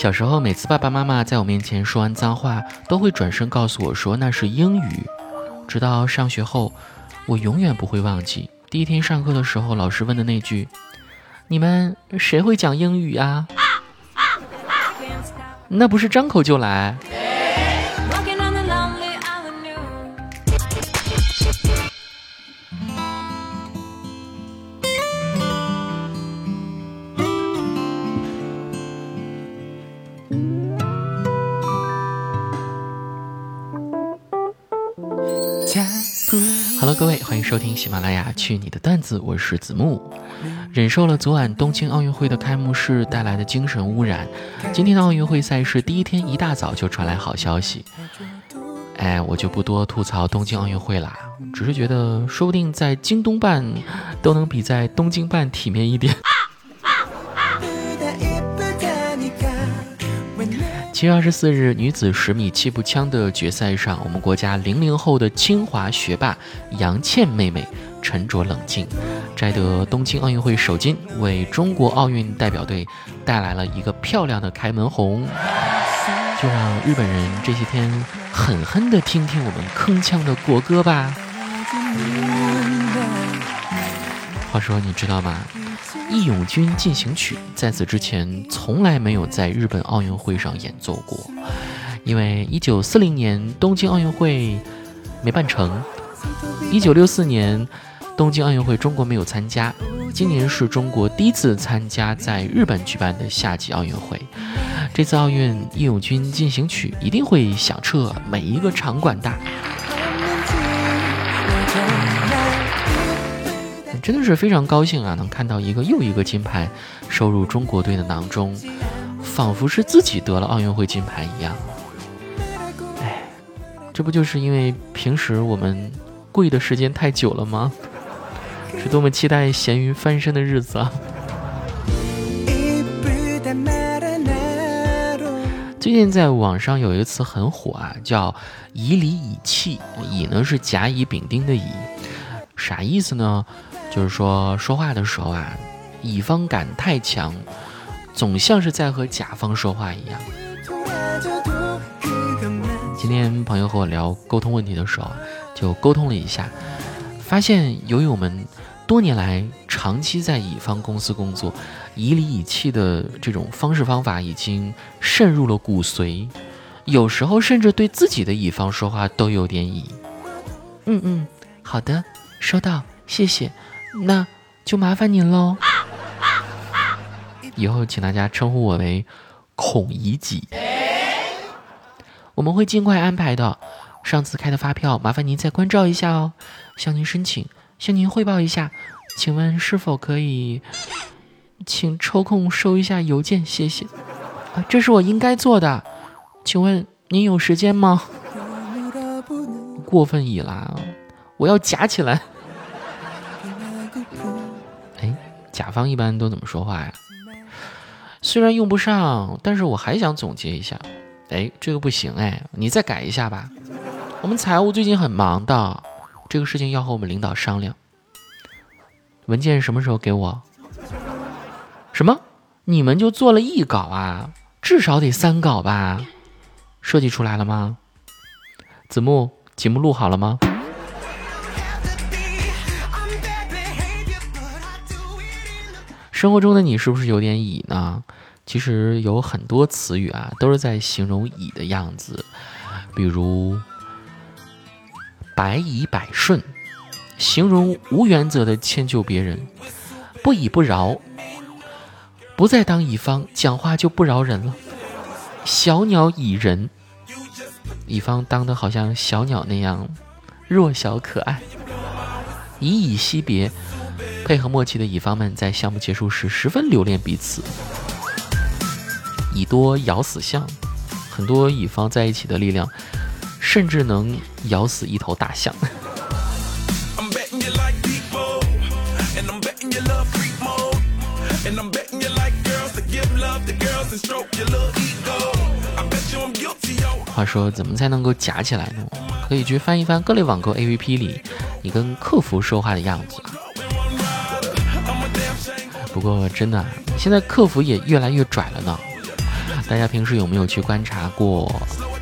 小时候，每次爸爸妈妈在我面前说完脏话，都会转身告诉我说那是英语。直到上学后，我永远不会忘记第一天上课的时候，老师问的那句：“你们谁会讲英语啊？” 那不是张口就来。收听喜马拉雅《去你的段子》，我是子木。忍受了昨晚东京奥运会的开幕式带来的精神污染，今天的奥运会赛事第一天一大早就传来好消息。哎，我就不多吐槽东京奥运会啦，只是觉得说不定在京东办都能比在东京办体面一点。七月二十四日，女子十米气步枪的决赛上，我们国家零零后的清华学霸杨倩妹妹沉着冷静，摘得东京奥运会首金，为中国奥运代表队带来了一个漂亮的开门红。就让日本人这些天狠狠地听听我们铿锵的国歌吧。话说，你知道吗？《义勇军进行曲》在此之前从来没有在日本奥运会上演奏过，因为1940年东京奥运会没办成，1964年东京奥运会中国没有参加，今年是中国第一次参加在日本举办的夏季奥运会，这次奥运《义勇军进行曲》一定会响彻每一个场馆的。真的是非常高兴啊，能看到一个又一个金牌收入中国队的囊中，仿佛是自己得了奥运会金牌一样。哎，这不就是因为平时我们跪的时间太久了吗？是多么期待咸鱼翻身的日子啊！最近在网上有一个词很火啊，叫“以理以气”，以呢是甲乙丙丁的乙，啥意思呢？就是说，说话的时候啊，乙方感太强，总像是在和甲方说话一样。今天朋友和我聊沟通问题的时候，就沟通了一下，发现由于我们多年来长期在乙方公司工作，以理以气的这种方式方法已经渗入了骨髓，有时候甚至对自己的乙方说话都有点乙。嗯嗯，好的，收到，谢谢。那就麻烦您喽，以后请大家称呼我为孔乙己。我们会尽快安排的。上次开的发票，麻烦您再关照一下哦。向您申请，向您汇报一下，请问是否可以，请抽空收一下邮件，谢谢。啊，这是我应该做的。请问您有时间吗？过分乙啦，我要夹起来。甲方一般都怎么说话呀？虽然用不上，但是我还想总结一下。哎，这个不行哎，你再改一下吧。我们财务最近很忙的，这个事情要和我们领导商量。文件什么时候给我？什么？你们就做了一稿啊？至少得三稿吧？设计出来了吗？子木，节目录好了吗？生活中的你是不是有点乙呢？其实有很多词语啊，都是在形容乙的样子，比如百依百顺，形容无原则的迁就别人；不依不饶，不再当乙方，讲话就不饶人了；小鸟倚人，乙方当的好像小鸟那样弱小可爱；以乙惜别。配合默契的乙方们在项目结束时十分留恋彼此。乙多咬死象，很多乙方在一起的力量，甚至能咬死一头大象。话说，怎么才能够夹起来呢？可以去翻一翻各类网购 APP 里，你跟客服说话的样子。不过真的，现在客服也越来越拽了呢。大家平时有没有去观察过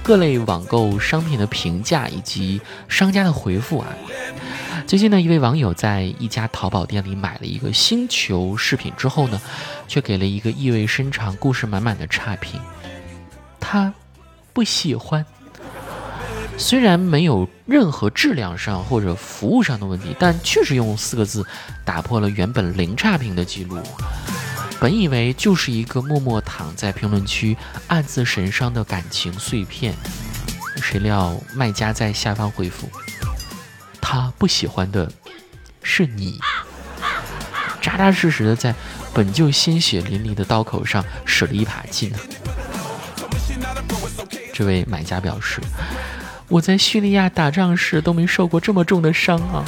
各类网购商品的评价以及商家的回复啊？最近呢，一位网友在一家淘宝店里买了一个星球饰品之后呢，却给了一个意味深长、故事满满的差评。他不喜欢。虽然没有任何质量上或者服务上的问题，但确实用四个字打破了原本零差评的记录。本以为就是一个默默躺在评论区暗自神伤的感情碎片，谁料卖家在下方回复：“他不喜欢的是你。”扎扎实实的在本就鲜血淋漓的刀口上使了一把劲。这位买家表示：“我在叙利亚打仗时都没受过这么重的伤啊。”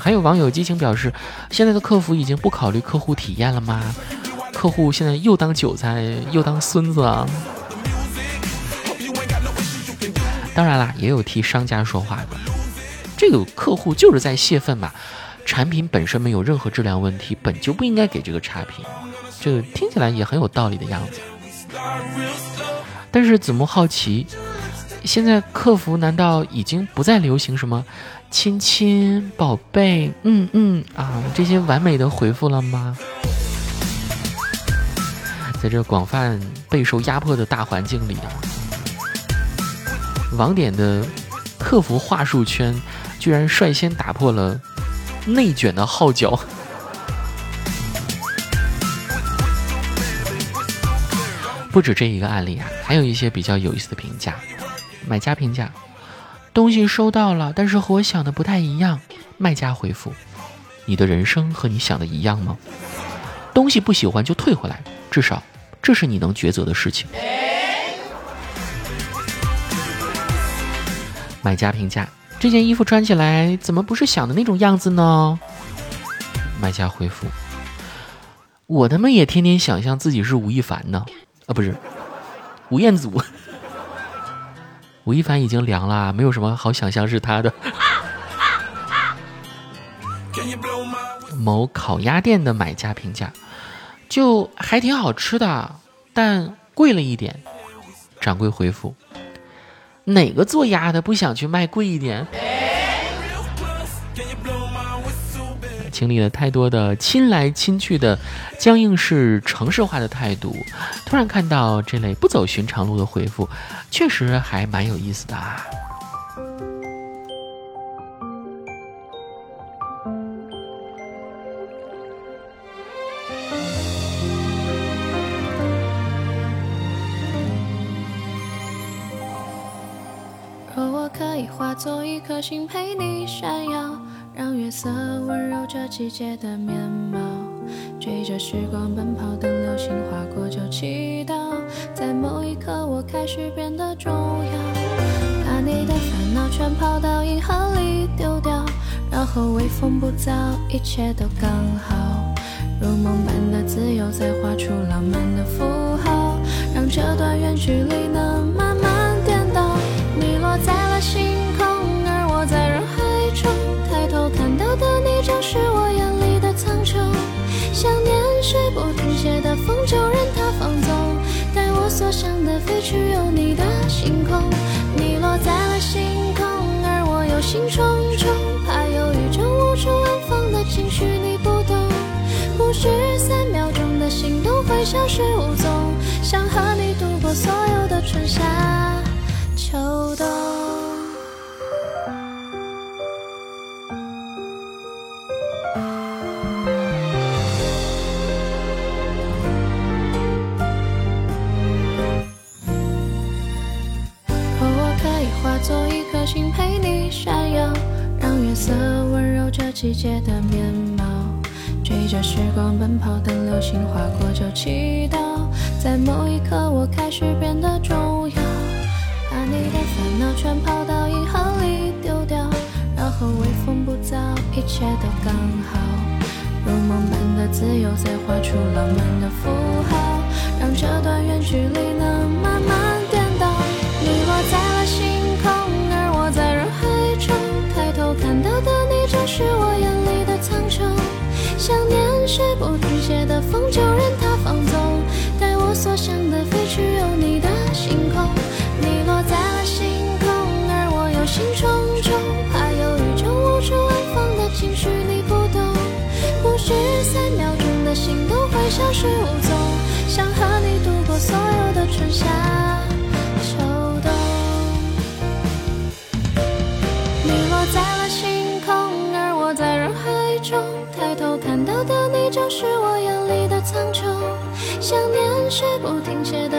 还有网友激情表示：“现在的客服已经不考虑客户体验了吗？客户现在又当韭菜又当孙子啊！”当然啦，也有替商家说话的，这个客户就是在泄愤嘛。产品本身没有任何质量问题，本就不应该给这个差评。这听起来也很有道理的样子。但是子木好奇，现在客服难道已经不再流行什么？亲亲，宝贝，嗯嗯啊，这些完美的回复了吗？在这广泛备受压迫的大环境里啊，网点的客服话术圈居然率先打破了内卷的号角。不止这一个案例啊，还有一些比较有意思的评价。买家评价。东西收到了，但是和我想的不太一样。卖家回复：“你的人生和你想的一样吗？东西不喜欢就退回来，至少这是你能抉择的事情。”买家评价：“这件衣服穿起来怎么不是想的那种样子呢？”卖家回复：“我他妈也天天想象自己是吴亦凡呢，啊不是吴彦祖。”吴亦凡已经凉了，没有什么好想象是他的。某烤鸭店的买家评价，就还挺好吃的，但贵了一点。掌柜回复：哪个做鸭的不想去卖贵一点？经历了太多的亲来亲去的僵硬式城市化的态度，突然看到这类不走寻常路的回复，确实还蛮有意思的啊。若我可以化作一颗星陪你闪耀。让月色温柔这季节的面貌，追着时光奔跑，等流星划过就祈祷，在某一刻我开始变得重要，把你的烦恼全抛到银河里丢掉，然后微风不燥，一切都刚好，如梦般的自由，再画出浪漫的符号，让这段远距离能所想的飞去，有你的星空。你落在了星空，而我忧心忡忡，怕有一种无处安放的情绪你不懂。不是三秒钟的心动会消失无踪，想和你度过所有的春夏秋冬。季节的面貌，追着时光奔跑，等流星划过就祈祷，在某一刻我开始变得重要，把你的烦恼全抛到银河里丢掉，然后微风不燥，一切都刚好，如梦般的自由，再画出浪漫的符号，让这段远距离能慢慢无踪，想和你度过所有的春夏秋冬。你落在了星空，而我在人海中，抬头看到的你就是我眼里的苍穹。想念是不停歇的。